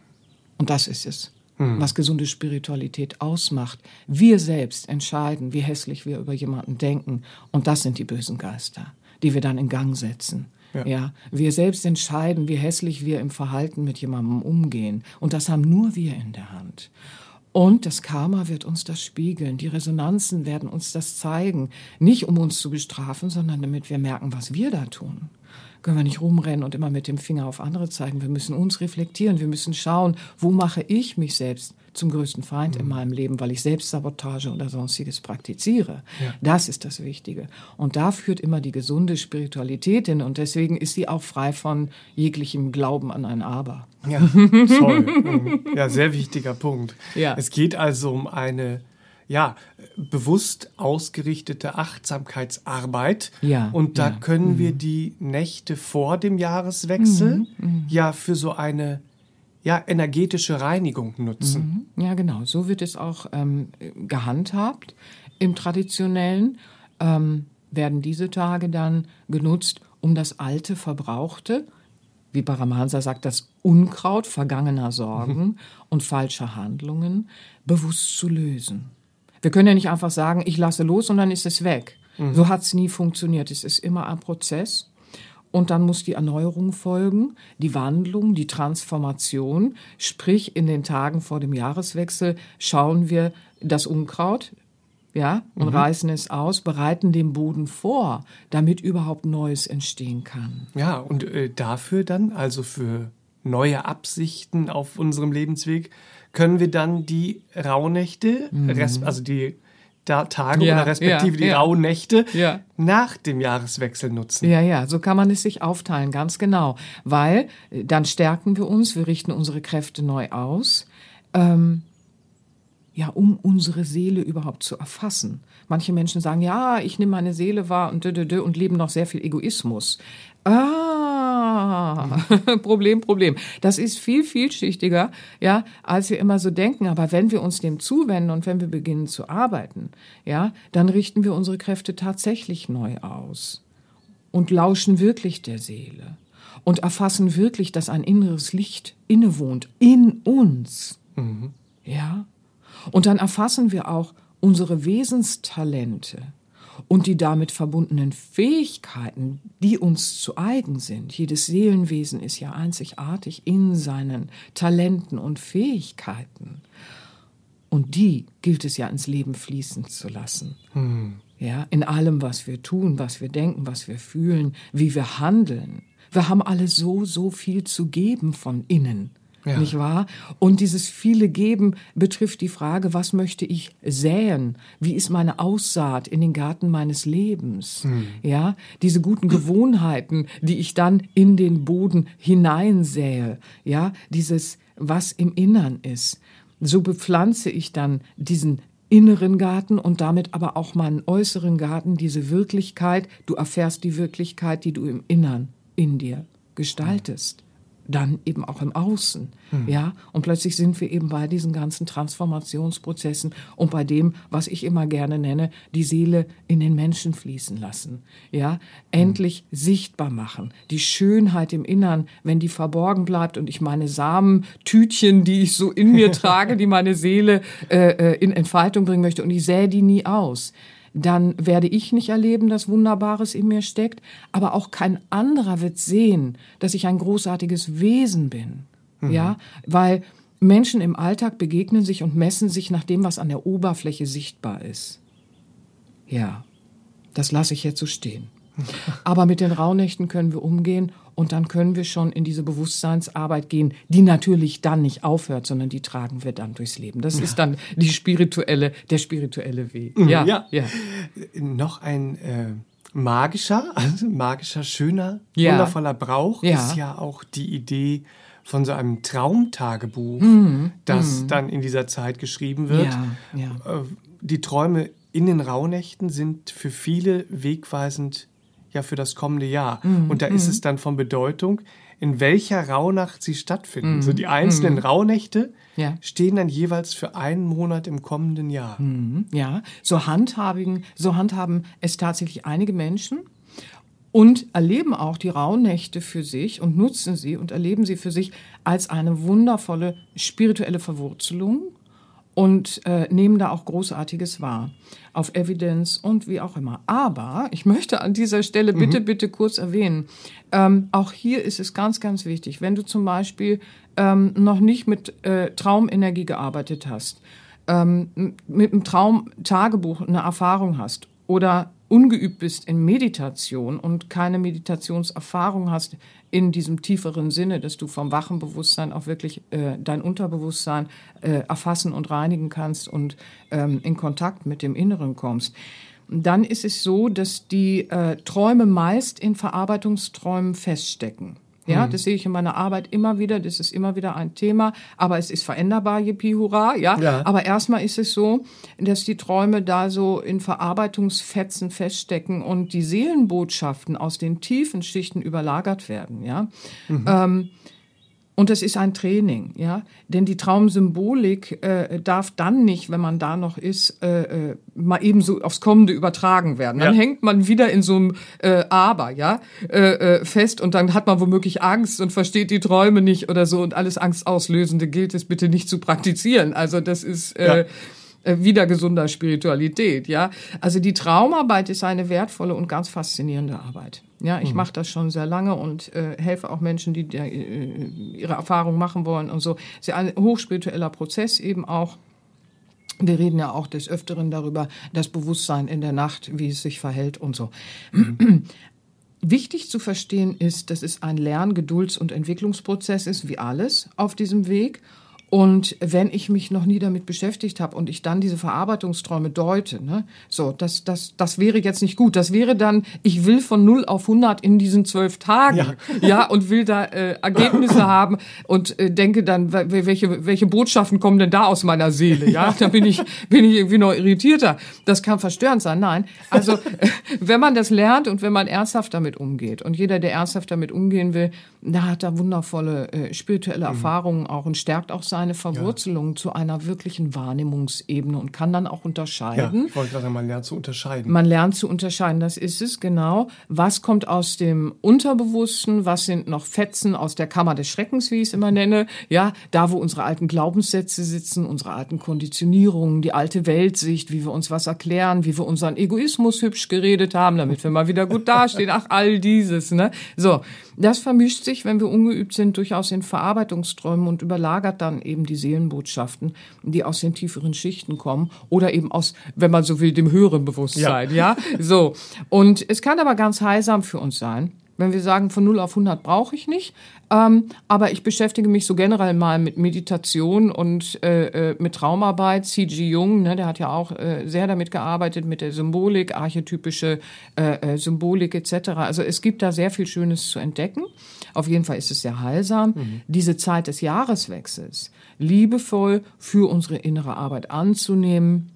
Und das ist es mhm. was gesunde Spiritualität ausmacht. Wir selbst entscheiden, wie hässlich wir über jemanden denken. Und das sind die bösen Geister, die wir dann in Gang setzen. Ja. ja. wir selbst entscheiden, wie hässlich wir im Verhalten mit jemandem umgehen. Und das haben nur wir in der Hand. Und das Karma wird uns das spiegeln. Die Resonanzen werden uns das zeigen. Nicht um uns zu bestrafen, sondern damit wir merken, was wir da tun können wir nicht rumrennen und immer mit dem Finger auf andere zeigen. Wir müssen uns reflektieren. Wir müssen schauen, wo mache ich mich selbst zum größten Feind mhm. in meinem Leben, weil ich Selbstsabotage oder sonstiges praktiziere. Ja. Das ist das Wichtige. Und da führt immer die gesunde Spiritualität hin und deswegen ist sie auch frei von jeglichem Glauben an ein Aber. Ja, toll. Ja, sehr wichtiger Punkt. Ja. Es geht also um eine ja, bewusst ausgerichtete Achtsamkeitsarbeit. Ja, und da ja. können mhm. wir die Nächte vor dem Jahreswechsel mhm, mhm, ja für so eine ja, energetische Reinigung nutzen. Mhm. Ja, genau. So wird es auch ähm, gehandhabt. Im Traditionellen ähm, werden diese Tage dann genutzt, um das alte, verbrauchte, wie Paramahansa sagt, das Unkraut vergangener Sorgen und falscher Handlungen bewusst zu lösen. Wir können ja nicht einfach sagen, ich lasse los und dann ist es weg. Mhm. So hat es nie funktioniert. Es ist immer ein Prozess. Und dann muss die Erneuerung folgen, die Wandlung, die Transformation. Sprich, in den Tagen vor dem Jahreswechsel schauen wir das Unkraut, ja, und mhm. reißen es aus, bereiten den Boden vor, damit überhaupt Neues entstehen kann. Ja, und äh, dafür dann, also für neue Absichten auf unserem Lebensweg, können wir dann die Rauhnächte, res- also die da Tage Mhm. Ja, oder respektive ja, die ja. Rauhnächte Ja. nach dem Jahreswechsel nutzen. Ja, ja, so kann man es sich aufteilen, ganz genau. Weil äh, dann stärken wir uns, wir richten unsere Kräfte neu aus, ähm, ja, um unsere Seele überhaupt zu erfassen. Manche Menschen sagen, ja, ich nehme meine Seele wahr und, dö, dö, dö, und leben noch sehr viel Egoismus. Ah, Problem, Problem. Das ist viel vielschichtiger, ja, als wir immer so denken. Aber wenn wir uns dem zuwenden und wenn wir beginnen zu arbeiten, ja, dann richten wir unsere Kräfte tatsächlich neu aus und lauschen wirklich der Seele und erfassen wirklich, dass ein inneres Licht innewohnt in uns. Ja? Und dann erfassen wir auch unsere Wesenstalente und die damit verbundenen Fähigkeiten, die uns zu eigen sind. Jedes Seelenwesen ist ja einzigartig in seinen Talenten und Fähigkeiten. Und die gilt es ja ins Leben fließen zu lassen. Ja, in allem, was wir tun, was wir denken, was wir fühlen, wie wir handeln. Wir haben alle so, so viel zu geben von innen. Ja. Nicht wahr? Und dieses viele Geben betrifft die Frage, was möchte ich säen? Wie ist meine Aussaat in den Garten meines Lebens? Ja, diese guten Gewohnheiten, die ich dann in den Boden hineinsähe. Ja, dieses, was im Innern ist. So bepflanze ich dann diesen inneren Garten und damit aber auch meinen äußeren Garten, diese Wirklichkeit. Du erfährst die Wirklichkeit, die du im Innern in dir gestaltest. Dann eben auch im Außen, ja. Und plötzlich sind wir eben bei diesen ganzen Transformationsprozessen und bei dem, was ich immer gerne nenne, die Seele in den Menschen fließen lassen, ja. Endlich sichtbar machen, die Schönheit im Innern, wenn die verborgen bleibt und ich meine Samentütchen, die ich so in mir trage, die meine Seele äh, äh, in Entfaltung bringen möchte und ich sähe die nie aus dann werde ich nicht erleben, dass Wunderbares in mir steckt, aber auch kein anderer wird sehen, dass ich ein großartiges Wesen bin. Ja, weil Menschen im Alltag begegnen sich und messen sich nach dem, was an der Oberfläche sichtbar ist. Ja, das lasse ich jetzt so stehen. Aber mit den Rauhnächten können wir umgehen und dann können wir schon in diese Bewusstseinsarbeit gehen, die natürlich dann nicht aufhört, sondern die tragen wir dann durchs Leben. Das ist dann die spirituelle, der spirituelle Weg. Ja, Ja. ja. Noch ein äh, magischer, also magischer, schöner, Ja. wundervoller Brauch Ja. ist ja auch die Idee von so einem Traumtagebuch, das dann in dieser Zeit geschrieben wird. Mhm. Ja, ja. Äh, Die Träume in den Rauhnächten sind für viele wegweisend ja für das kommende Jahr. Mhm, Und da ist es dann von Bedeutung, in welcher Rauhnacht sie stattfinden. So die Mhm, einzelnen Rauhnächte Ja. stehen dann jeweils für einen Monat im kommenden Jahr. Ja, so handhabigen, so handhaben es tatsächlich einige Menschen und erleben auch die Rauhnächte für sich und nutzen sie und erleben sie für sich als eine wundervolle spirituelle Verwurzelung und äh, nehmen da auch Großartiges wahr. Auf Evidenz und wie auch immer. Aber ich möchte an dieser Stelle bitte, bitte kurz erwähnen, ähm, auch hier ist es ganz, ganz wichtig, wenn du zum Beispiel ähm, noch nicht mit äh, Traumenergie gearbeitet hast, ähm, mit einem Traumtagebuch eine Erfahrung hast oder ungeübt bist in Meditation und keine Meditationserfahrung hast in diesem tieferen Sinne, dass du vom wachen Bewusstsein auch wirklich äh, dein Unterbewusstsein äh, erfassen und reinigen kannst und ähm, in Kontakt mit dem Inneren kommst, dann ist es so, dass die äh, Träume meist in Verarbeitungsträumen feststecken. Ja, das sehe ich in meiner Arbeit immer wieder. Das ist immer wieder ein Thema. Aber es ist veränderbar, yippie, hurra, ja. Ja. Aber erstmal ist es so, dass die Träume da so in Verarbeitungsfetzen feststecken und die Seelenbotschaften aus den tiefen Schichten überlagert werden, ja. Ähm, und das ist ein Training, ja. Denn die Traumsymbolik äh, darf dann nicht, wenn man da noch ist, äh, äh, mal eben so aufs Kommende übertragen werden. Dann Ja. hängt man wieder in so einem äh, Aber, ja, äh, äh, fest und dann hat man womöglich Angst und versteht die Träume nicht oder so und alles Angstauslösende gilt es bitte nicht zu praktizieren. Also das ist äh, Ja. äh, wieder gesunder Spiritualität, ja. Also die Traumarbeit ist eine wertvolle und ganz faszinierende Arbeit. Ja, ich mache das schon sehr lange und äh, helfe auch Menschen, die äh, ihre Erfahrung machen wollen und so. Es ist ein hochspiritueller Prozess eben auch. Wir reden ja auch des Öfteren darüber, das Bewusstsein in der Nacht, wie es sich verhält und so. wichtig zu verstehen ist, dass es ein Lern-, Gedulds- und Entwicklungsprozess ist, wie alles auf diesem Weg. Und wenn ich mich noch nie damit beschäftigt habe und ich dann diese Verarbeitungsträume deute, ne, so, das, das, das wäre jetzt nicht gut. Das wäre dann, ich will von 0 auf 100 in diesen zwölf Tagen, ja, ja und will da äh, Ergebnisse haben und äh, denke dann, welche, welche Botschaften kommen denn da aus meiner Seele, ja? Da bin ich, bin ich irgendwie noch irritierter. Das kann verstörend sein. Nein, also, äh, wenn man das lernt und wenn man ernsthaft damit umgeht und jeder, der ernsthaft damit umgehen will, da hat er wundervolle äh, spirituelle mhm. Erfahrungen auch und stärkt auch seine Verwurzelung ja. zu einer wirklichen Wahrnehmungsebene und kann dann auch unterscheiden. Ja, ich wollte gerade sagen, man lernt zu unterscheiden. Man lernt zu unterscheiden, das ist es, genau. Was kommt aus dem Unterbewussten, was sind noch Fetzen aus der Kammer des Schreckens, wie ich es immer nenne, ja, da wo unsere alten Glaubenssätze sitzen, unsere alten Konditionierungen, die alte Weltsicht, wie wir uns was erklären, wie wir unseren Egoismus hübsch geredet haben, damit wir mal wieder gut dastehen, ach, all dieses, ne. So, das vermischt sich, wenn wir ungeübt sind, durchaus in Verarbeitungsträumen und überlagert dann eben die Seelenbotschaften, die aus den tieferen Schichten kommen oder eben aus, wenn man so will, dem höheren Bewusstsein, ja. ja? So. Und es kann aber ganz heilsam für uns sein. Wenn wir sagen, von 0 auf 100 brauche ich nicht, ähm, aber ich beschäftige mich so generell mal mit Meditation und äh, äh mit Traumarbeit. C.G. Jung, ne, der hat ja auch äh, sehr damit gearbeitet, mit der Symbolik, archetypische äh, äh, Symbolik etc. Also es gibt da sehr viel Schönes zu entdecken. Auf jeden Fall ist es sehr heilsam. Mhm. Diese Zeit des Jahreswechsels liebevoll für unsere innere Arbeit anzunehmen,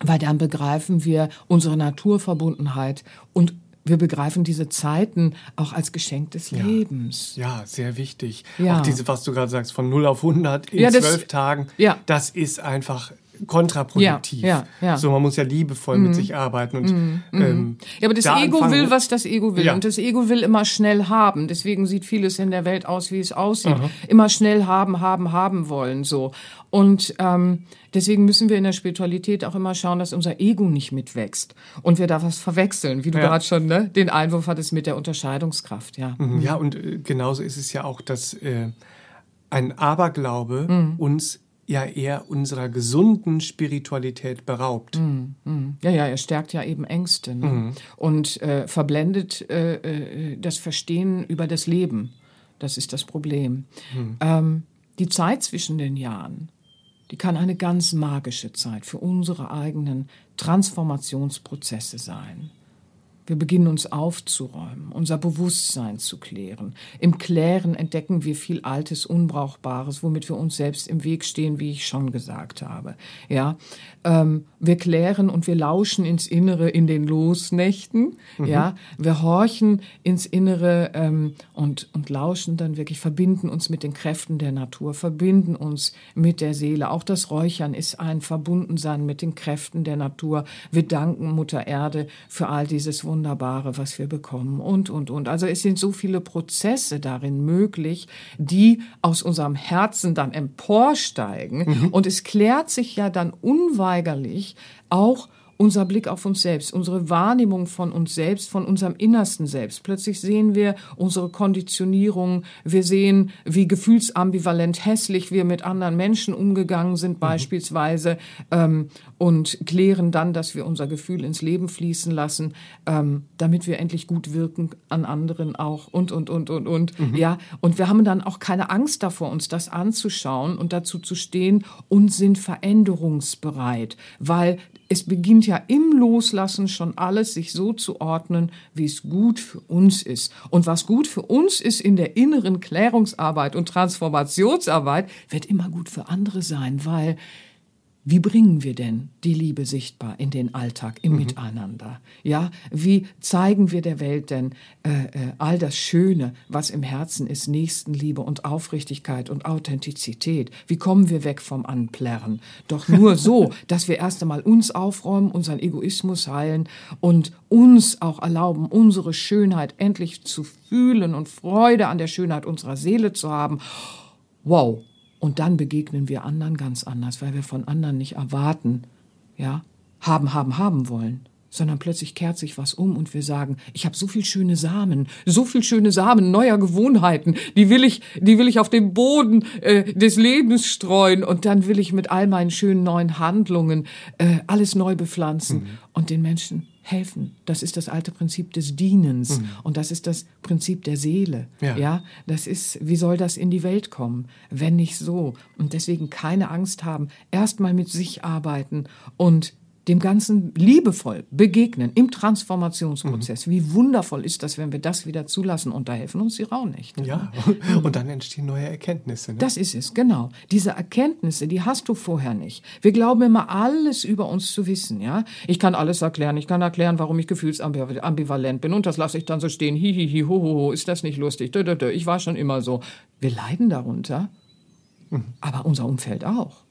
weil dann begreifen wir unsere Naturverbundenheit und wir begreifen diese Zeiten auch als Geschenk des ja. Lebens. Ja, sehr wichtig. Ja. Auch diese, was du gerade sagst, von 0 auf 100 in ja, zwölf Tagen, ja. das ist einfach kontraproduktiv. Ja, ja, ja. So, man muss ja liebevoll mm. mit mhm. sich arbeiten und mm, ähm, ja, aber das da Ego will, was das Ego will ja. und das Ego will immer schnell haben. Deswegen sieht vieles in der Welt aus, wie es aussieht. Aha. Immer schnell haben, haben, haben wollen so. Und ähm, deswegen müssen wir in der Spiritualität auch immer schauen, dass unser Ego nicht mitwächst und wir da was verwechseln, wie du ja. gerade schon ne, den Einwurf hattest mit der Unterscheidungskraft. Ja, mhm. ja und äh, genauso ist es ja auch, dass äh, ein Aberglaube mhm. uns ja eher unserer gesunden Spiritualität beraubt. Mm, mm. Ja, ja, er stärkt ja eben Ängste ne? mm. und äh, verblendet äh, äh, das Verstehen über das Leben. Das ist das Problem. Mhm. Ähm, die Zeit zwischen den Jahren, die kann eine ganz magische Zeit für unsere eigenen Transformationsprozesse sein. Wir beginnen uns aufzuräumen, unser Bewusstsein zu klären. Im Klären entdecken wir viel Altes, Unbrauchbares, womit wir uns selbst im Weg stehen, wie ich schon gesagt habe. Ja, ähm, wir klären und wir lauschen ins Innere in den Losnächten. Mhm. Ja, wir horchen ins Innere ähm, und und lauschen dann wirklich, verbinden uns mit den Kräften der Natur, verbinden uns mit der Seele. Auch das Räuchern ist ein Verbundensein mit den Kräften der Natur. Wir danken Mutter Erde für all dieses Wunderbare, was wir bekommen und, und, und. Also es sind so viele Prozesse darin möglich, die aus unserem Herzen dann emporsteigen. Mhm. Und es klärt sich ja dann unweigerlich auch unser Blick auf uns selbst, unsere Wahrnehmung von uns selbst, von unserem innersten Selbst. Plötzlich sehen wir unsere Konditionierung, wir sehen, wie gefühlsambivalent hässlich wir mit anderen Menschen umgegangen sind, mhm. beispielsweise, ähm, und klären dann, dass wir unser Gefühl ins Leben fließen lassen, ähm, damit wir endlich gut wirken an anderen auch und, und, und, und, und. Mhm. Ja, und wir haben dann auch keine Angst davor, uns das anzuschauen und dazu zu stehen und sind veränderungsbereit, weil es beginnt ja im Loslassen schon alles, sich so zu ordnen, wie es gut für uns ist. Und was gut für uns ist in der inneren Klärungsarbeit und Transformationsarbeit, wird immer gut für andere sein, weil wie bringen wir denn die Liebe sichtbar in den Alltag, im mhm. Miteinander? Ja, wie zeigen wir der Welt denn äh, äh, all das Schöne, was im Herzen ist, Nächstenliebe und Aufrichtigkeit und Authentizität? Wie kommen wir weg vom Anplärren? Doch nur so, dass wir erst einmal uns aufräumen, unseren Egoismus heilen und uns auch erlauben, unsere Schönheit endlich zu fühlen und Freude an der Schönheit unserer Seele zu haben. Wow, und dann begegnen wir anderen ganz anders, weil wir von anderen nicht erwarten, ja, haben, haben, haben wollen, sondern plötzlich kehrt sich was um und wir sagen, ich habe so viel schöne Samen, so viel schöne Samen neuer Gewohnheiten, die will ich, die will ich auf den Boden äh, des Lebens streuen. Und dann will ich mit all meinen schönen neuen Handlungen äh, alles neu bepflanzen. Mhm. und den Menschen helfen. Das ist das alte Prinzip des Dienens mhm. und das ist das Prinzip der Seele. Ja. ja, das ist, wie soll das in die Welt kommen, wenn nicht so? Und deswegen keine Angst haben, erstmal mit sich arbeiten und dem Ganzen liebevoll begegnen im Transformationsprozess. Mhm. Wie wundervoll ist das, wenn wir das wieder zulassen und da helfen uns die Rauhnächte. Ja, und dann entstehen neue Erkenntnisse. Ne? Das ist es, genau. Diese Erkenntnisse, die hast du vorher nicht. Wir glauben immer, alles über uns zu wissen. Ja, Ich kann alles erklären. Ich kann erklären, warum ich gefühlsambivalent bin und das lasse ich dann so stehen. Hihihi, ho, ho, ho, ist das nicht lustig? Ich war schon immer so. Wir leiden darunter, mhm. aber unser Umfeld auch.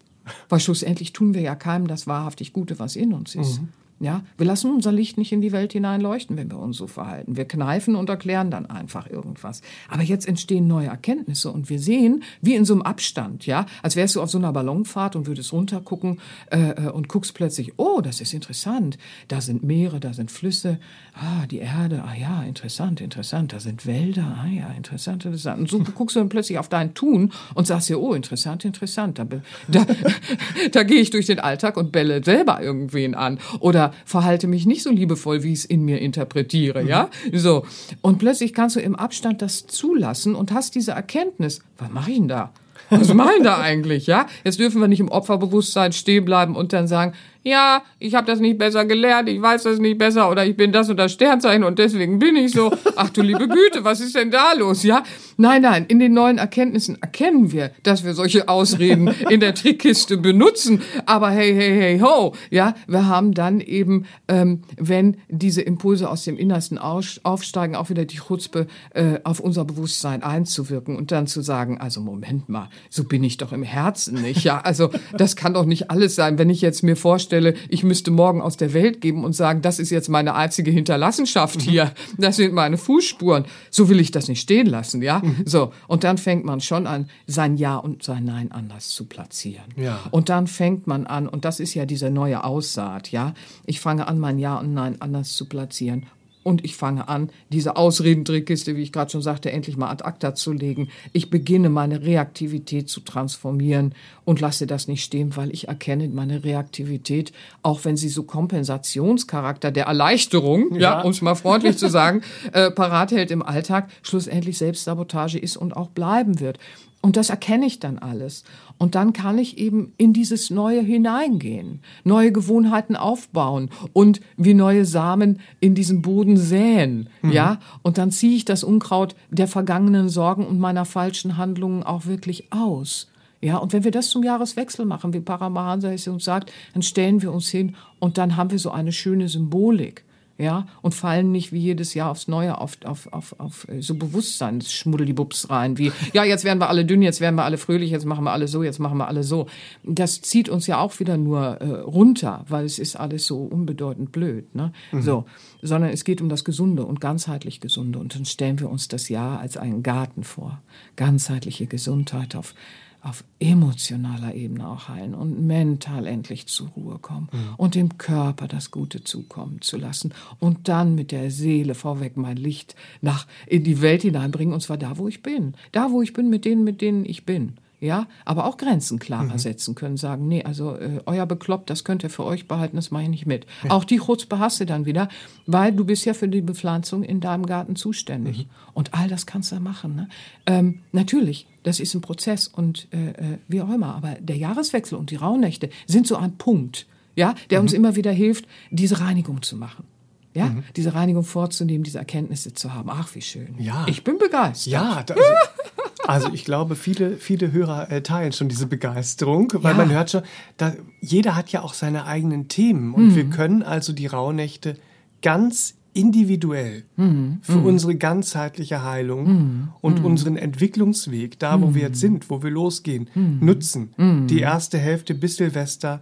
Weil schlussendlich tun wir ja keinem das wahrhaftig Gute, was in uns ist. Mhm. Ja, wir lassen unser Licht nicht in die Welt hinein leuchten, wenn wir uns so verhalten. Wir kneifen und erklären dann einfach irgendwas. Aber jetzt entstehen neue Erkenntnisse und wir sehen, wie in so einem Abstand, ja, als wärst du auf so einer Ballonfahrt und würdest runtergucken äh, äh, und guckst plötzlich, oh, das ist interessant. Da sind Meere, da sind Flüsse, ah, die Erde, ah ja, interessant, interessant. Da sind Wälder, ah ja, interessant, interessant. Und so guckst du dann plötzlich auf dein Tun und sagst dir, oh, interessant, interessant. Da, da, da gehe ich durch den Alltag und bälle selber irgendwen an. Oder verhalte mich nicht so liebevoll, wie ich es in mir interpretiere, mhm. ja? So. Und plötzlich kannst du im Abstand das zulassen und hast diese Erkenntnis. Was mache ich denn da? Was mache ich da eigentlich, ja? Jetzt dürfen wir nicht im Opferbewusstsein stehen bleiben und dann sagen, ja, ich habe das nicht besser gelernt, ich weiß das nicht besser oder ich bin das und das Sternzeichen und deswegen bin ich so. Ach du liebe Güte, was ist denn da los, ja? Nein, nein, in den neuen Erkenntnissen erkennen wir, dass wir solche Ausreden in der Trickkiste benutzen. Aber hey, hey, hey, ho, ja, wir haben dann eben, ähm, wenn diese Impulse aus dem Innersten aufsteigen, auch wieder die Chutzpe äh, auf unser Bewusstsein einzuwirken und dann zu sagen, also Moment mal, so bin ich doch im Herzen nicht, ja? Also das kann doch nicht alles sein, wenn ich jetzt mir vorstelle, vorstelle, ich müsste morgen aus der Welt geben und sagen, das ist jetzt meine einzige Hinterlassenschaft mhm. hier, das sind meine Fußspuren. So will ich das nicht stehen lassen, ja? Mhm. So. Und dann fängt man schon an, sein Ja und sein Nein anders zu platzieren. Ja. Und dann fängt man an, und das ist ja diese neue Aussaat, ja? Ich fange an, mein Ja und Nein anders zu platzieren und ich fange an, diese Ausredentrickkiste, wie ich gerade schon sagte, endlich mal ad acta zu legen. Ich beginne meine Reaktivität zu transformieren und lasse das nicht stehen, weil ich erkenne meine Reaktivität, auch wenn sie so Kompensationscharakter der Erleichterung, ja, ja um es mal freundlich zu sagen, äh, parat hält im Alltag, schlussendlich Selbstsabotage ist und auch bleiben wird. Und das erkenne ich dann alles. Und dann kann ich eben in dieses Neue hineingehen, neue Gewohnheiten aufbauen und wie neue Samen in diesem Boden säen, mhm. ja. Und dann ziehe ich das Unkraut der vergangenen Sorgen und meiner falschen Handlungen auch wirklich aus. Ja, und wenn wir das zum Jahreswechsel machen, wie Paramahansa es uns sagt, dann stellen wir uns hin und dann haben wir so eine schöne Symbolik ja, und fallen nicht wie jedes Jahr aufs Neue auf, auf, auf, auf äh, so Bewusstseinsschmuddelibubs rein, wie, ja, jetzt werden wir alle dünn, jetzt werden wir alle fröhlich, jetzt machen wir alle so, jetzt machen wir alle so. Das zieht uns ja auch wieder nur äh, runter, weil es ist alles so unbedeutend blöd, ne? Mhm. So, sondern es geht um das Gesunde und ganzheitlich Gesunde und dann stellen wir uns das Jahr als einen Garten vor. Ganzheitliche Gesundheit auf auf emotionaler Ebene auch heilen und mental endlich zur Ruhe kommen mhm. und dem Körper das Gute zukommen zu lassen und dann mit der Seele vorweg mein Licht nach in die Welt hineinbringen und zwar da, wo ich bin, da, wo ich bin mit denen, mit denen ich bin ja, aber auch Grenzen klarer mhm. setzen können, sagen, nee, also äh, euer Bekloppt, das könnt ihr für euch behalten, das mache ich nicht mit. Ja. Auch die Chutzpe hast du dann wieder, weil du bist ja für die Bepflanzung in deinem Garten zuständig. Mhm. Und all das kannst du machen. Ne? Ähm, natürlich, das ist ein Prozess und äh, äh, wie auch immer, aber der Jahreswechsel und die Rauhnächte sind so ein Punkt, ja, der mhm. uns immer wieder hilft, diese Reinigung zu machen. Ja, mhm. diese Reinigung vorzunehmen, diese Erkenntnisse zu haben. Ach, wie schön. Ja. Ich bin begeistert. Ja, also, also ich glaube, viele, viele Hörer äh, teilen schon diese Begeisterung, weil ja. man hört schon, da, jeder hat ja auch seine eigenen Themen und mhm. wir können also die Rauhnächte ganz individuell mhm. für mhm. unsere ganzheitliche Heilung mhm. und mhm. unseren Entwicklungsweg, da wo wir jetzt sind, wo wir losgehen, mhm. nutzen. Mhm. Die erste Hälfte bis Silvester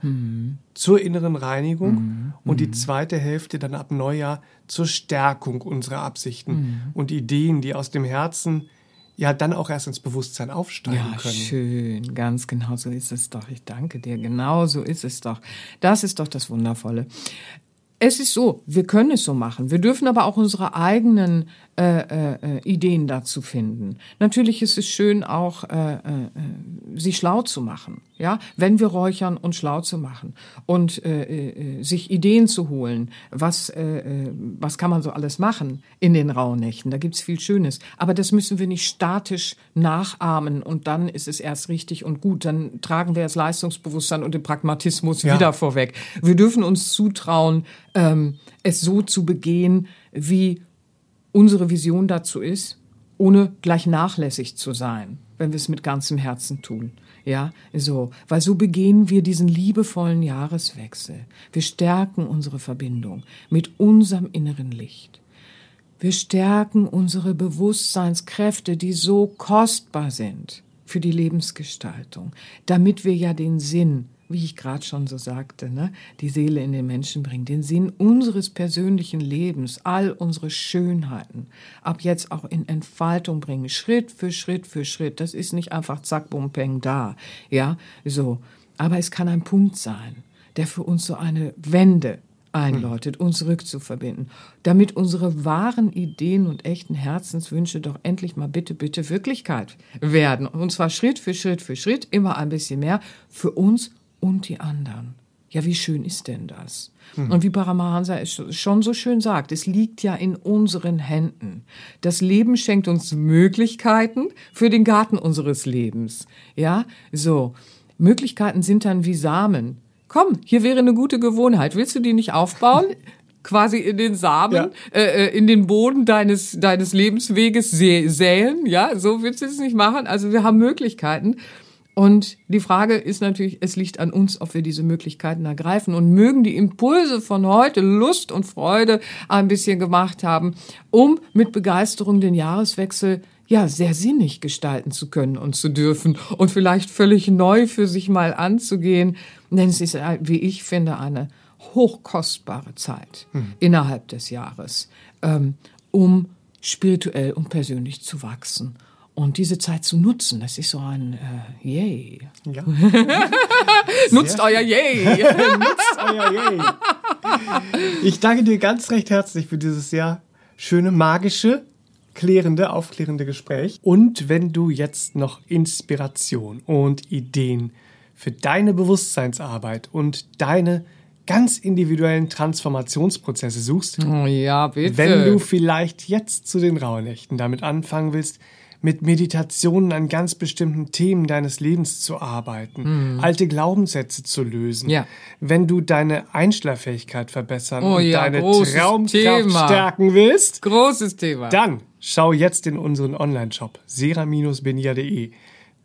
zur inneren Reinigung und die zweite Hälfte dann ab Neujahr zur Stärkung unserer Absichten und Ideen, die aus dem Herzen ja dann auch erst ins Bewusstsein aufsteigen ja, können. Schön, ganz genau so ist es doch. Ich danke dir. Genau so ist es doch. Das ist doch das Wundervolle es ist so, wir können es so machen. Wir dürfen aber auch unsere eigenen äh, äh, Ideen dazu finden. Natürlich ist es schön, auch äh, äh, sich schlau zu machen, ja, wenn wir räuchern und schlau zu machen und äh, äh, sich Ideen zu holen. Was äh, äh, was kann man so alles machen in den Rauhnächten? Da gibt's viel Schönes, aber das müssen wir nicht statisch nachahmen und dann ist es erst richtig und gut. Dann tragen wir das Leistungsbewusstsein und den Pragmatismus Ja. wieder vorweg. Wir dürfen uns zutrauen, ähm, es so zu begehen, wie unsere Vision dazu ist, ohne gleich nachlässig zu sein, wenn wir es mit ganzem Herzen tun. Ja, so, weil so begehen wir diesen liebevollen Jahreswechsel. Wir stärken unsere Verbindung mit unserem inneren Licht. Wir stärken unsere Bewusstseinskräfte, die so kostbar sind für die Lebensgestaltung, damit wir ja den Sinn, wie ich gerade schon so sagte, ne, die Seele in den Menschen bringen, den Sinn unseres persönlichen Lebens, all unsere Schönheiten, ab jetzt auch in Entfaltung bringen, Schritt für Schritt für Schritt. Das ist nicht einfach zack, bum, peng, da, ja, so. Aber es kann ein Punkt sein, der für uns so eine Wende einläutet, uns rückzuverbinden, damit unsere wahren Ideen und echten Herzenswünsche doch endlich mal bitte, bitte Wirklichkeit werden. Und zwar Schritt für Schritt für Schritt, immer ein bisschen mehr für uns und die anderen. Ja, wie schön ist denn das? Und wie Paramahansa es schon so schön sagt, es liegt ja in unseren Händen. Das Leben schenkt uns Möglichkeiten für den Garten unseres Lebens. Ja, so. Möglichkeiten sind dann wie Samen. Komm, hier wäre eine gute Gewohnheit. Willst du die nicht aufbauen? Quasi in den Samen, Ja. äh, äh, in den Boden deines, deines Lebensweges sä säen. Ja, so willst du es nicht machen. Also wir haben Möglichkeiten. Und die Frage ist natürlich, es liegt an uns, ob wir diese Möglichkeiten ergreifen und mögen die Impulse von heute Lust und Freude ein bisschen gemacht haben, um mit Begeisterung den Jahreswechsel ja sehr sinnig gestalten zu können und zu dürfen und vielleicht völlig neu für sich mal anzugehen. Denn es ist, wie ich finde, eine hochkostbare Zeit innerhalb des Jahres, ähm, um spirituell und persönlich zu wachsen. Und diese Zeit zu nutzen, das ist so ein äh, Yay. Ja. Nutzt euer Yay! Euer Yay. Ich danke dir ganz recht herzlich für dieses sehr schöne, magische, klärende, aufklärende Gespräch. Und wenn du jetzt noch Inspiration und Ideen für deine Bewusstseinsarbeit und deine ganz individuellen Transformationsprozesse suchst, oh ja, bitte. wenn du vielleicht jetzt zu den Rauhnächten damit anfangen willst, mit Meditationen an ganz bestimmten Themen deines Lebens zu arbeiten, alte Glaubenssätze zu lösen. Ja. wenn du deine Einschlafähigkeit verbessern Oh und ja, deine Traumkraft Thema. stärken willst, Großes Thema. dann schau jetzt in unseren Online-Shop sera-benia.de,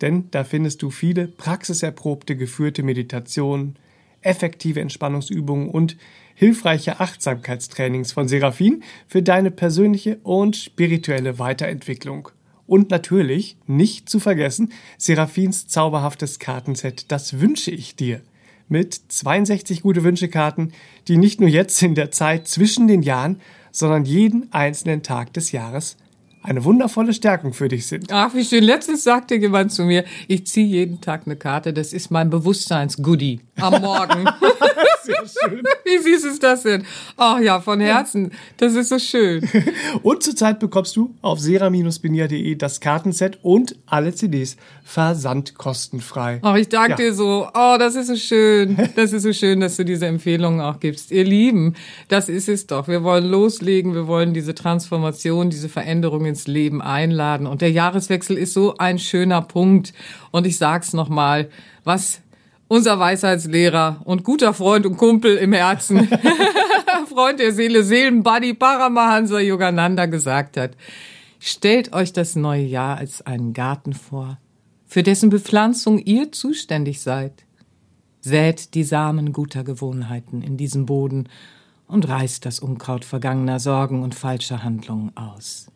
denn da findest du viele praxiserprobte geführte Meditationen, effektive Entspannungsübungen und hilfreiche Achtsamkeitstrainings von Seraphin für deine persönliche und spirituelle Weiterentwicklung. Und natürlich, nicht zu vergessen, Seraphins zauberhaftes Kartenset Das wünsche ich dir mit 62 gute Wünschekarten, die nicht nur jetzt in der Zeit zwischen den Jahren, sondern jeden einzelnen Tag des Jahres eine wundervolle Stärkung für dich sind. Ach, wie schön. Letztens sagte jemand zu mir, ich ziehe jeden Tag eine Karte, das ist mein Bewusstseinsgoodie am Morgen. Sehr schön. wie süß ist das denn? Ach ja, von Herzen. Das ist so schön. Und zurzeit bekommst du auf sera-benia.de das Kartenset und alle CDs versandkostenfrei. Ach, ich danke Ja. dir so. Oh, das ist so schön. Das ist so schön, dass du diese Empfehlungen auch gibst. Ihr Lieben, das ist es doch. Wir wollen loslegen. Wir wollen diese Transformation, diese Veränderung ins Leben einladen. Und der Jahreswechsel ist so ein schöner Punkt. Und ich sag's nochmal, was unser Weisheitslehrer und guter Freund und Kumpel im Herzen, Freund der Seele, Seelenbuddy Paramahansa Yogananda gesagt hat. Stellt euch das neue Jahr als einen Garten vor, für dessen Bepflanzung ihr zuständig seid. Sät die Samen guter Gewohnheiten in diesem Boden und reißt das Unkraut vergangener Sorgen und falscher Handlungen aus.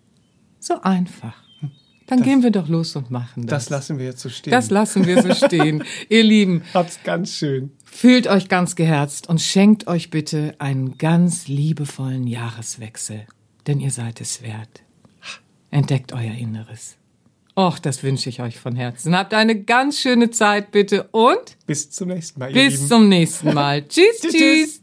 So einfach. Dann gehen wir doch los und machen das. Das lassen wir jetzt so stehen. Das lassen wir so stehen. Ihr Lieben, Hab's ganz schön. fühlt euch ganz geherzt und schenkt euch bitte einen ganz liebevollen Jahreswechsel, denn ihr seid es wert. Entdeckt euer Inneres. Och, das wünsche ich euch von Herzen. Habt eine ganz schöne Zeit bitte und Bis zum nächsten Mal, bis Lieben. zum nächsten Mal. Tschüss, tschüss. tschüss.